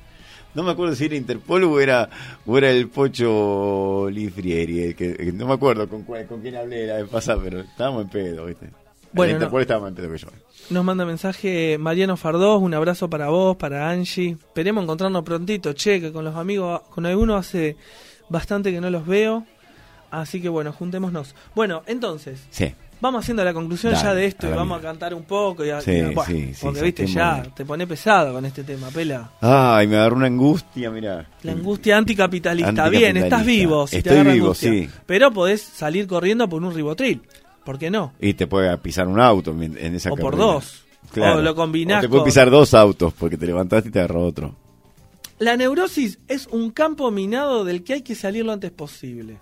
no me acuerdo si era Interpol o era, o era el Pocho Lifrieri. que, que no me acuerdo con, cuál- con quién hablé la vez pasada, pero estábamos en pedo, ¿viste? Bueno, Interpol más en pedo que yo. Nos manda mensaje Mariano Fardós, un abrazo para vos, para Angie. Esperemos encontrarnos prontito, che, que con los amigos, con algunos hace bastante que no los veo. Así que bueno, juntémonos. Bueno, entonces, Sí. vamos haciendo la conclusión Dale, ya de esto y vamos mía. a cantar un poco. Y a- Sí, y a- bueno, sí, sí, porque viste, ya te pone pesado con este tema, pela. Ay, me agarró una angustia, mira. La angustia anticapitalista. Bien, estás vivo. Si Estoy vivo, angustia. sí. Pero podés salir corriendo por un ribotril. ¿Por qué no? Y te puede pisar un auto en esa O por dos. O lo combinás O te puede pisar dos autos porque te levantaste y te agarró otro. La neurosis es un campo minado del que hay que salir lo antes posible.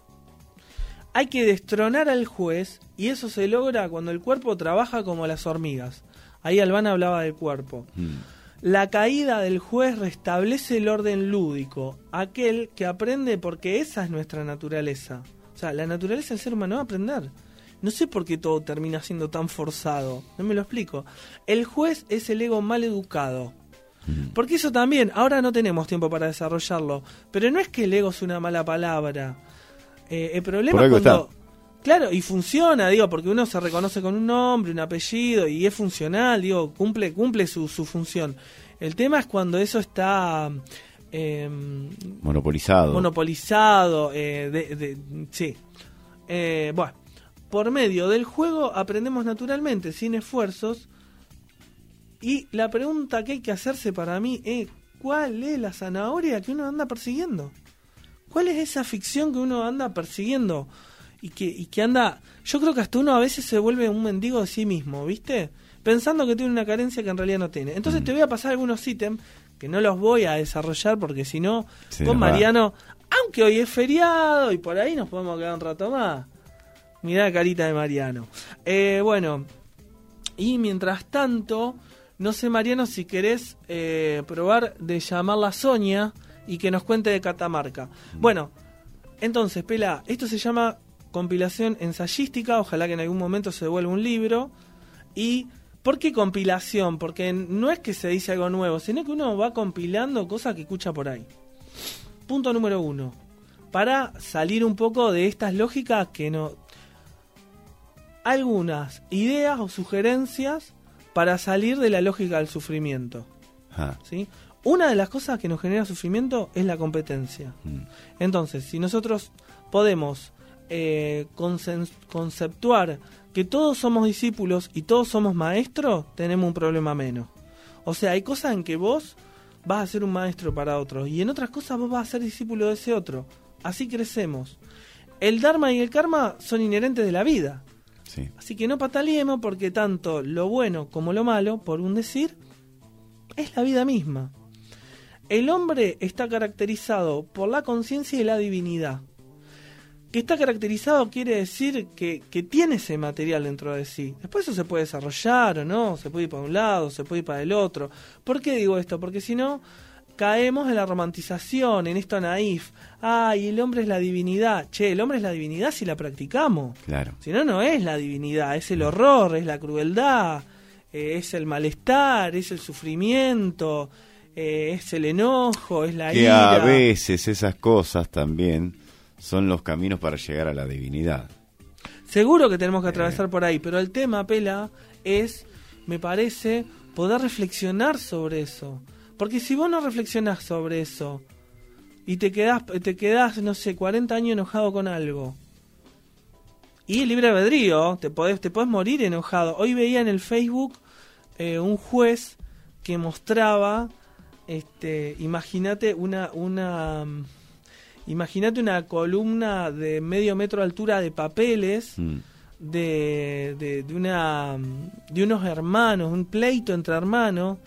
Hay que destronar al juez y eso se logra cuando el cuerpo trabaja como las hormigas. Ahí Albana hablaba del cuerpo. Mm. La caída del juez restablece el orden lúdico, aquel que aprende porque esa es nuestra naturaleza. O sea, la naturaleza del ser humano es aprender. No sé por qué todo termina siendo tan forzado. No me lo explico. El juez es el ego mal educado. Porque eso también, ahora no tenemos tiempo para desarrollarlo, pero no es que el ego es una mala palabra. Eh, el problema es cuando... está. Claro, y funciona, digo, porque uno se reconoce con un nombre, un apellido, y es funcional, digo, cumple, cumple su, su función. El tema es cuando eso está eh, Monopolizado. monopolizado, eh, de, de- sí. Eh, bueno, por medio del juego aprendemos naturalmente, sin esfuerzos, y la pregunta que hay que hacerse para mí es, ¿cuál es la zanahoria que uno anda persiguiendo? ¿Cuál es esa ficción que uno anda persiguiendo? Y que, y que anda... Yo creo que hasta uno a veces se vuelve un mendigo de sí mismo, ¿viste? Pensando que tiene una carencia que en realidad no tiene. Entonces te voy a pasar algunos ítems que no los voy a desarrollar porque si no, con va. Mariano, aunque hoy es feriado y por ahí nos podemos quedar un rato más. Mirá la carita de Mariano. Eh, bueno, y mientras tanto, no sé, Mariano, si querés eh, probar de llamarla Sonia y que nos cuente de Catamarca. Bueno, entonces, Pela, esto se llama compilación ensayística, ojalá que en algún momento se vuelva un libro. ¿Y por qué compilación? Porque no es que se dice algo nuevo, sino que uno va compilando cosas que escucha por ahí. Punto número uno. Para salir un poco de estas lógicas que no... Algunas ideas o sugerencias para salir de la lógica del sufrimiento. ¿sí? Una de las cosas que nos genera sufrimiento es la competencia. Mm. Entonces, si nosotros podemos eh, conceptuar que todos somos discípulos y todos somos maestros, tenemos un problema menos. O sea, hay cosas en que vos vas a ser un maestro para otros y en otras cosas vos vas a ser discípulo de ese otro. Así crecemos. El Dharma y el Karma son inherentes de la vida. Sí. Así que no pataleemos porque tanto lo bueno como lo malo, por un decir, es la vida misma. El hombre está caracterizado por la conciencia y la divinidad. Que está caracterizado quiere decir que, que tiene ese material dentro de sí. Después eso se puede desarrollar o no, se puede ir para un lado, se puede ir para el otro. ¿Por qué digo esto? Porque si no, caemos en la romantización, en esto naif. Ay, el hombre es la divinidad. Che, el hombre es la divinidad si la practicamos. Claro. Si no, no es la divinidad, es el horror, es la crueldad, eh, es el malestar, es el sufrimiento, eh, es el enojo, es la Que ira. a veces esas cosas también son los caminos para llegar a la divinidad. Seguro que tenemos que atravesar por ahí, pero el tema, Pela, es, me parece, poder reflexionar sobre eso. Porque si vos no reflexionás sobre eso y te quedás, te quedás, no sé, 40 años enojado con algo, y el libre albedrío, te podés, te podés morir enojado. Hoy veía en el Facebook eh, un juez que mostraba, este, imagínate una, una, imagínate una columna de medio metro de altura de papeles Mm. de, de, de una, de unos hermanos, un pleito entre hermanos,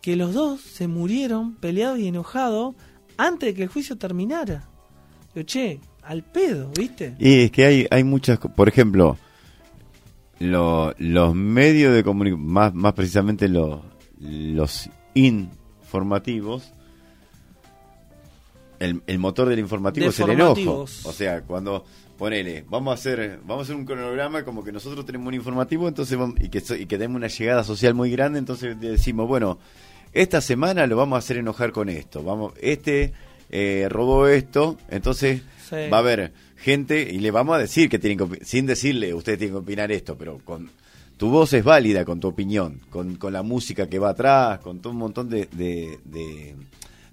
que los dos se murieron peleados y enojados antes de que el juicio terminara. Yo, che, al pedo, ¿viste? Y es que hay, hay muchas, por ejemplo, lo- los medios de comunicación, más, más precisamente lo- los informativos, el, el motor del informativo De es el enojo. formativos. O sea, cuando ponele, vamos a hacer, vamos a hacer un cronograma como que nosotros tenemos un informativo, entonces vamos- y que y que tenemos una llegada social muy grande, entonces decimos, bueno, esta semana lo vamos a hacer enojar con esto. Vamos, este eh, robó esto, entonces Sí. va a haber gente y le vamos a decir que tienen que sin decirle ustedes tienen que opinar esto, pero con tu voz es válida con tu opinión, con, con la música que va atrás, con todo un montón de, de, de-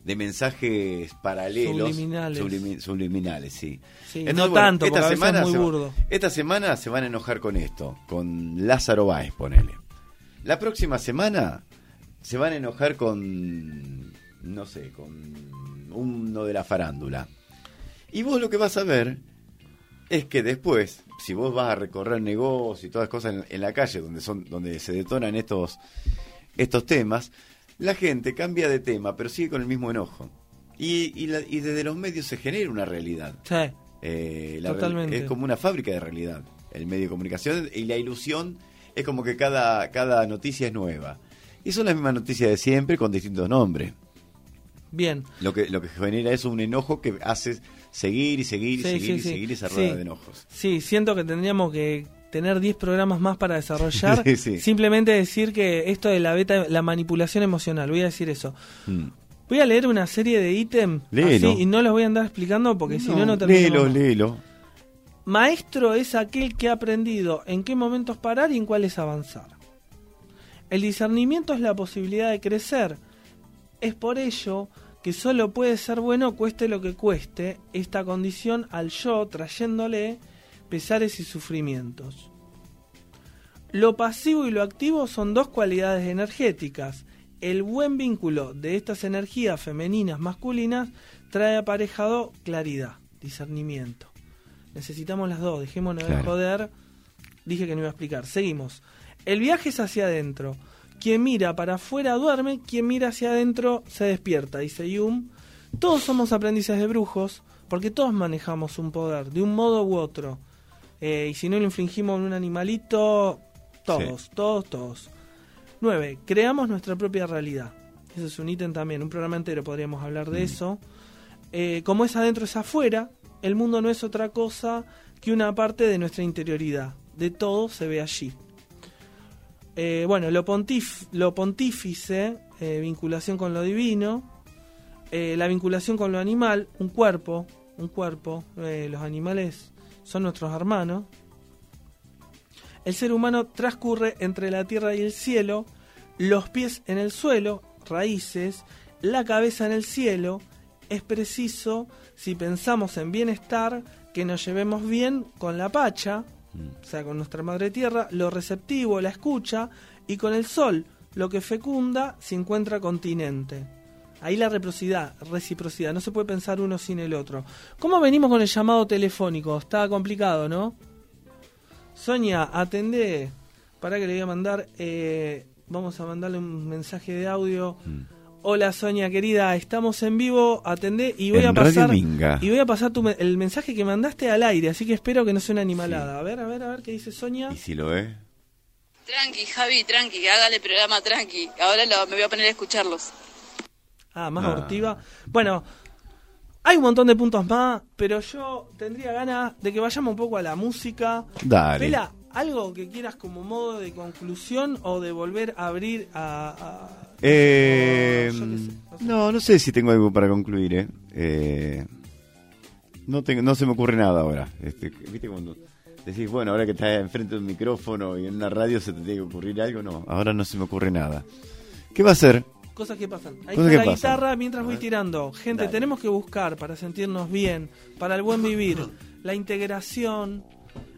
de mensajes paralelos. Subliminales. sublimi- subliminales, sí. Sí, no tanto, porque a veces es muy se burdo. esta semana se van a enojar con esto, con Lázaro Báez, ponele. La próxima semana se van a enojar con, no sé, con uno de la farándula. Y vos lo que vas a ver es que después, si vos vas a recorrer negocios y todas las cosas en, en la calle donde son donde se detonan estos estos temas, la gente cambia de tema, pero sigue con el mismo enojo. Y, y, la- y desde los medios se genera una realidad. Sí. Eh, la real- Totalmente. es como una fábrica de realidad, el medio de comunicación y la ilusión es como que cada, cada noticia es nueva. Y son las mismas noticias de siempre con distintos nombres. Bien. Lo que, lo que genera es un enojo que hace seguir y seguir y Sí, seguir sí, y sí. seguir esa rueda de enojos. Sí, siento que tendríamos que tener 10 programas más para desarrollar. Sí, sí. Simplemente decir que esto de la beta, la manipulación emocional, voy a decir eso. Mm. Voy a leer una serie de ítems y no los voy a andar explicando porque si no, no terminamos léelo, léelo. Maestro es aquel que ha aprendido en qué momentos parar y en cuáles avanzar. El discernimiento es la posibilidad de crecer. Es por ello que solo puede ser bueno cueste lo que cueste esta condición al yo trayéndole pesares y sufrimientos. Lo pasivo y lo activo son dos cualidades energéticas. El buen vínculo de estas energías femeninas masculinas trae aparejado claridad, discernimiento. Necesitamos las dos, dejémonos de joder. Dije que no iba a explicar. Seguimos. El viaje es hacia adentro. Quien mira para afuera duerme, quien mira hacia adentro se despierta, dice Yum. Todos somos aprendices de brujos, porque todos manejamos un poder, de un modo u otro. Eh, y si no lo infringimos en un animalito, todos, todos, todos. 9. Creamos nuestra propia realidad. Eso es un ítem también, un programa entero podríamos hablar de eso. Eh, como es adentro es afuera, el mundo no es otra cosa que una parte de nuestra interioridad. De todo se ve allí. Eh, bueno, lo, pontífice, eh, vinculación con lo divino, eh, la vinculación con lo animal, un cuerpo, un cuerpo, los animales son nuestros hermanos. El ser humano transcurre entre la tierra y el cielo, los pies en el suelo, raíces, la cabeza en el cielo. Es preciso, si pensamos en bienestar, que nos llevemos bien con la pacha, o sea, con nuestra madre tierra, lo receptivo, la escucha, y con el sol, lo que fecunda, se encuentra continente. Ahí la reciprocidad, reciprocidad, no se puede pensar uno sin el otro. ¿Cómo venimos con el llamado telefónico? Está complicado, ¿no? Sonia, atendé. Para que le voy a mandar. eh, vamos a mandarle un mensaje de audio. Hola Sonia querida, estamos en vivo, atendé y voy En a pasar Radio Minga. y voy a pasar tu el mensaje que mandaste al aire, así que espero que no sea una animalada. A ver, a ver, a ver qué dice Sonia. Y si lo es, Tranqui, Javi, tranqui, hágale programa tranqui. Ahora lo- me voy a poner a escucharlos. Ah, más Ah. abortiva. Bueno, hay un montón de puntos más, pero yo tendría ganas de que vayamos un poco a la música. Dale. Pela, algo que quieras como modo de conclusión o de volver a abrir a... Eh, no no, sé si tengo algo para concluir, ¿eh? Eh, no, tengo, no se me ocurre nada ahora. Este, ¿Viste cuando decís, bueno, ahora que estás enfrente de un micrófono y en una radio se te tiene que ocurrir algo? No, ahora no se me ocurre nada. ¿Qué va a ser? Cosas que pasan. Ahí Cosas está que la pasan. guitarra mientras voy tirando. Gente, Dale. tenemos que buscar para sentirnos bien, para el buen vivir, la integración,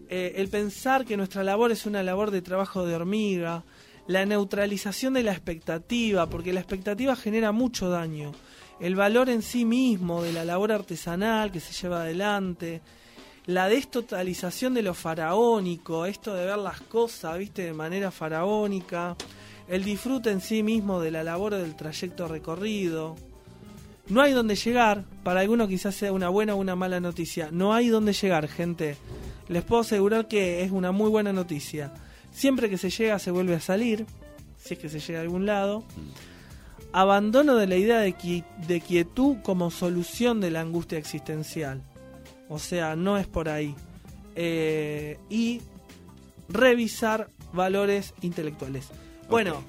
eh, el pensar que nuestra labor es una labor de trabajo de hormiga, la neutralización de la expectativa, porque la expectativa genera mucho daño. El valor en sí mismo de la labor artesanal que se lleva adelante, la destotalización de lo faraónico, esto de ver las cosas, viste, de manera faraónica, el disfrute en sí mismo de la labor del trayecto recorrido. No hay donde llegar, para algunos quizás sea una buena o una mala noticia. No hay donde llegar, gente. Les puedo asegurar que es una muy buena noticia. Siempre que se llega se vuelve a salir, si es que se llega a algún lado. abandono de la idea de, qui- de quietud como solución de la angustia existencial. O sea, no es por ahí. Eh, y revisar valores intelectuales. Bueno,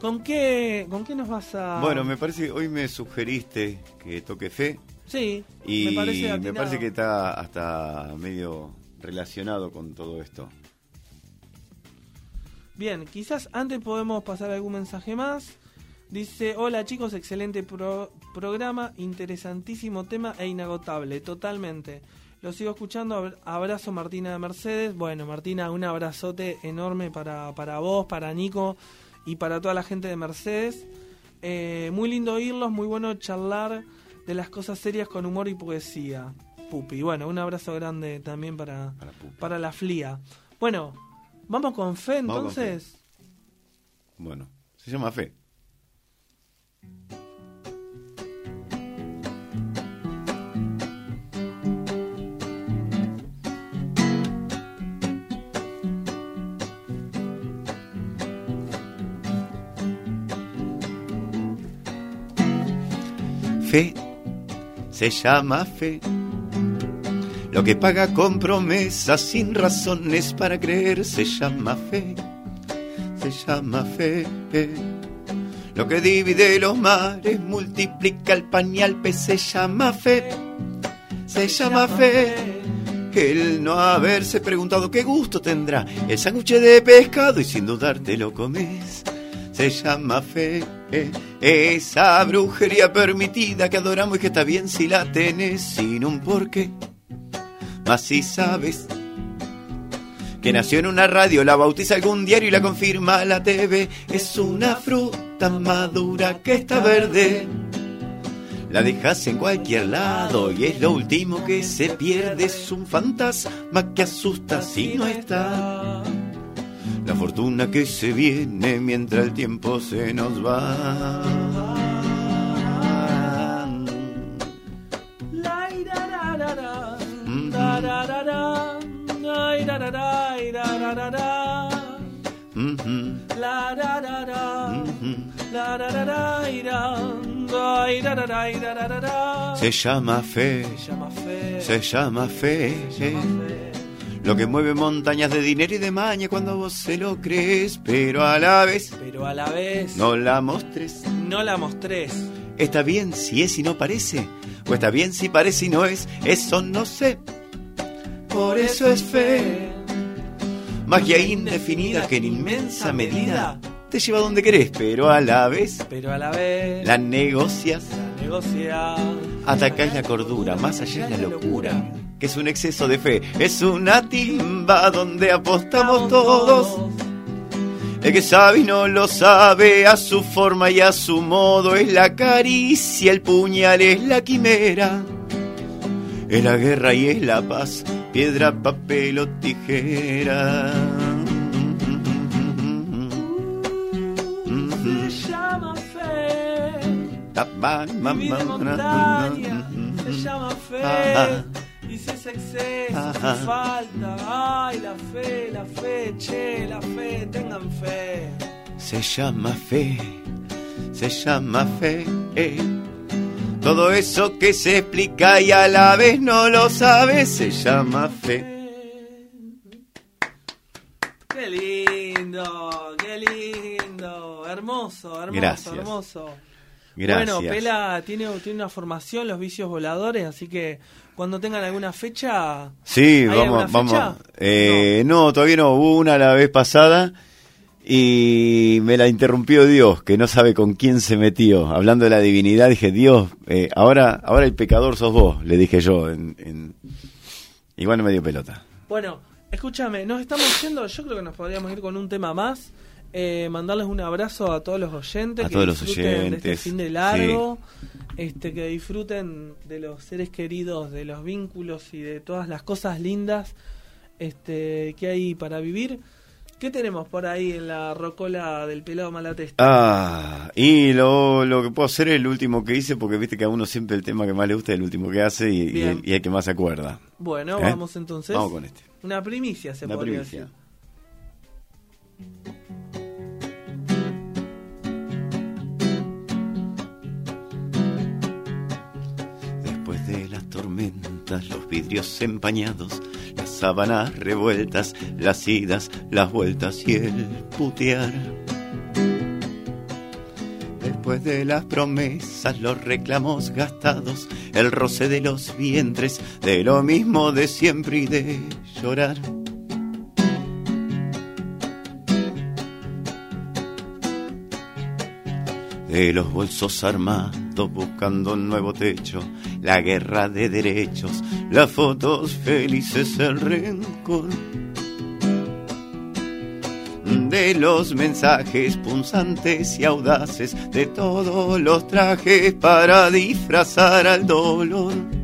¿con qué, ¿con qué nos vas a...? Bueno, me parece que hoy me sugeriste que toque fe Sí, y me parece, me parece que está hasta medio relacionado con todo esto. Bien, quizás antes podemos pasar algún mensaje más. Dice, hola chicos, excelente pro- programa, interesantísimo tema e inagotable, totalmente. Lo sigo escuchando, abra- abrazo Martina de Mercedes. Bueno, Martina, un abrazote enorme para, para vos, para Nico y para toda la gente de Mercedes. Eh, muy lindo oírlos, muy bueno charlar de las cosas serias con humor y poesía. Pupi, bueno, un abrazo grande también para, Para para la FLIA. Bueno, vamos con fe Vamos con fe. entonces. Bueno, se llama fe. Fe se llama fe. Lo que paga con promesas sin razones para creer se llama fe se llama fe. Lo que divide los mares, multiplica el pañal, se llama fe. Se llama fe. El no haberse preguntado qué gusto tendrá el sándwich de pescado y sin dudar te lo comes. Se llama fe. Esa brujería permitida que adoramos y que está bien si la tenés sin un porqué. Mas si sabes que nació en una radio, la bautiza algún diario y la confirma la TV. Es una fruta madura que está verde. La dejas en cualquier lado y es lo último que se pierde. Es un fantasma que asusta si no está. La fortuna que se viene mientras el tiempo se nos va. Mhm, mhm. la llama fe, se llama fe. se llama fe. Lo que mueve montañas de dinero y de maña cuando vos se lo crees, pero a la vez Pero a la vez no la mostres. no la mostres. ¿Está bien si es y no parece? ¿O está bien si parece y no es? Eso no sé. Por eso es fe. Magia indefinida que en inmensa medida te lleva donde querés, pero a la vez Pero a la vez la negocias. la negocia. Hasta acá es la cordura, más allá es la locura. Que es un exceso de fe, es una timba donde apostamos todos. El que sabe y no lo sabe a su forma y a su modo es la caricia, el puñal es la quimera. Es la guerra y es la paz, piedra, papel o tijera. Se llama fe. Divide montaña, se llama fe. Y si es exceso, si falta, ay, la fe, la fe, che, la fe, tengan fe. Se llama fe, se llama fe. eh. Todo eso que se explica y a la vez no lo sabe, se llama fe. Qué lindo, qué lindo, hermoso, hermoso, Gracias. hermoso. Gracias. Bueno, Pela tiene, tiene una formación, los vicios voladores, así que cuando tengan alguna fecha... Sí, ¿Hay vamos, alguna vamos. fecha? Eh, no. todavía no. Hubo una la vez pasada y me la interrumpió Dios, que no sabe con quién se metió. Hablando de la divinidad, dije, Dios, eh, ahora, ahora el pecador sos vos, le dije yo. En, en... Igual no me dio pelota. Bueno, escúchame, nos estamos yendo, yo creo que nos podríamos ir con un tema más. Eh, mandarles un abrazo a todos los oyentes A que todos los disfruten de este oyentes, fin de largo, este que disfruten de los seres queridos, de los vínculos y de todas las cosas lindas este que hay para vivir. ¿Qué tenemos por ahí en la rocola del pelado Malatesta? Ah, y lo, lo que puedo hacer es el último que hice, porque viste que a uno siempre el tema que más le gusta es el último que hace y, el, que más se acuerda. Bueno, ¿Eh? vamos entonces. Vamos con este. Una primicia se Una podría primicia. decir. tormentas, los vidrios empañados, sábanas revueltas, las idas, las vueltas y el putear. Después de las promesas, los reclamos gastados, el roce de los vientres, de lo mismo de siempre y de llorar. De los bolsos armados buscando un nuevo techo, la guerra de derechos, las fotos felices, el rencor de los mensajes punzantes y audaces, de todos los trajes para disfrazar al dolor.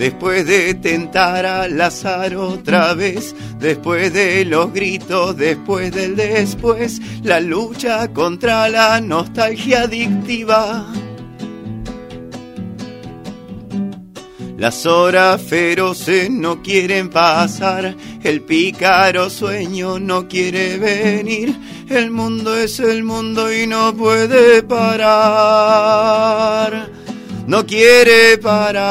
Después de tentar al azar otra vez, después de los gritos, después del después, la lucha contra la nostalgia adictiva. Las horas feroces no quieren pasar, el pícaro sueño no quiere venir, el mundo es el mundo y no puede parar, no quiere parar.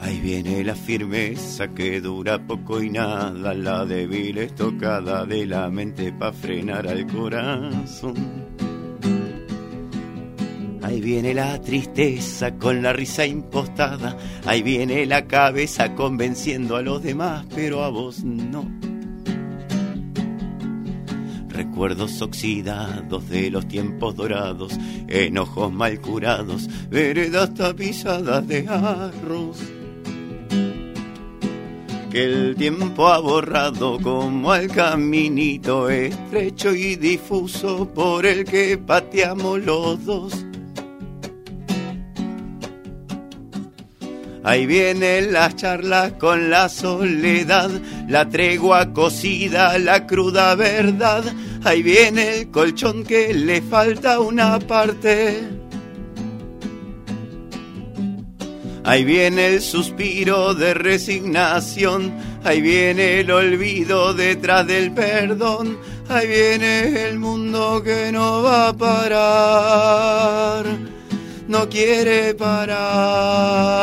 Ahí viene la firmeza que dura poco y nada, la débil estocada de la mente pa' frenar al corazón. Ahí viene la tristeza con la risa impostada, ahí viene la cabeza convenciendo a los demás, pero a vos no. Recuerdos oxidados de los tiempos dorados, enojos mal curados, veredas tapizadas de arroz que el tiempo ha borrado como al caminito estrecho y difuso por el que pateamos los dos. Ahí vienen las charlas con la soledad, la tregua cocida, la cruda verdad. Ahí viene el colchón que le falta una parte. Ahí viene el suspiro de resignación, ahí viene el olvido detrás del perdón, ahí viene el mundo que no va a parar, no quiere parar.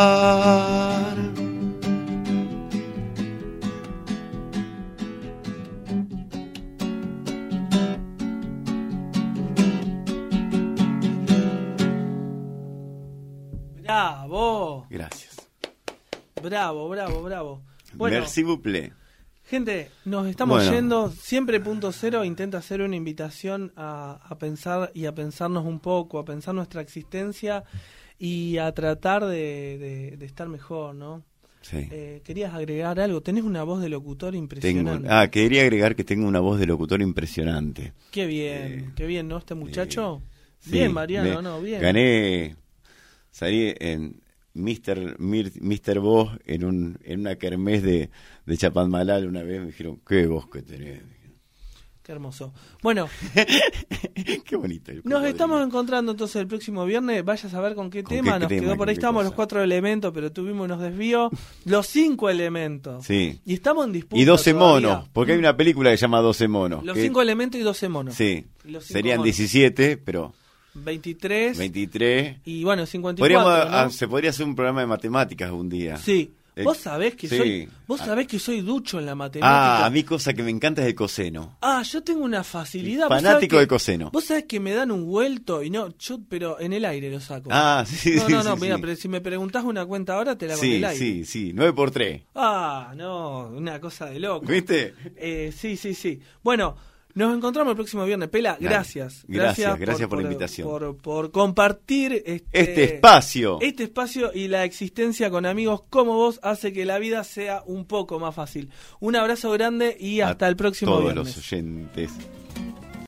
Bravo, Gracias. bravo, bravo, bravo. Bueno, Merci vous plaît. Gente, nos estamos Bueno. yendo. Siempre punto cero intenta hacer una invitación a, a pensar y a pensarnos un poco, a pensar nuestra existencia y a tratar de, de- de estar mejor, ¿no? Sí. Eh, querías agregar algo, tenés una voz de locutor Tengo, impresionante. ah, quería agregar que tengo una voz de locutor impresionante. Qué bien, Eh, qué bien, ¿no? Este muchacho. Sí, bien, Mariano, ¿no? Bien. Gané, salí en Mr. Mr. Voz en, un, en una kermés de, de Chapadmalal una vez. Me dijeron, qué voz que tenés. Qué hermoso. Bueno, qué bonito. el nos estamos encontrando entonces el próximo viernes. Vaya a saber con qué ¿Con tema. qué nos tema, quedó por ahí. cosa? los cuatro elementos, pero tuvimos unos desvíos. Los cinco elementos. Sí. Y estamos en disputa. Y 12 todavía. monos, porque hay una película que se llama 12 monos. Los que- cinco elementos y 12 monos. Sí, serían monos. 17, pero 23 23. y bueno, 54. Podríamos, ¿no? ah, se podría hacer un programa de matemáticas un día. Sí. Eh, Vos sabés que sí. soy vos Ah. sabés que soy ducho en la matemática. Ah, a mí cosa que me encanta es el coseno. Ah, yo tengo una facilidad. Fanático de coseno. Vos sabés que me dan un vuelto y no, yo, pero en el aire lo saco. Ah, sí, No, sí, no, sí, no, mira, sí. pero si me preguntás una cuenta ahora te la hago en Sí, el aire. sí, sí, 9 por 3. Ah, no, una cosa de loco. ¿Viste? Eh, sí, sí, sí. Bueno, nos encontramos el próximo viernes. Pela, gracias. Gracias, gracias por la invitación. Por, por compartir este, Este espacio. Este espacio y la existencia con amigos como vos hace que la vida sea un poco más fácil. Un abrazo grande y hasta A el próximo todos viernes. los oyentes.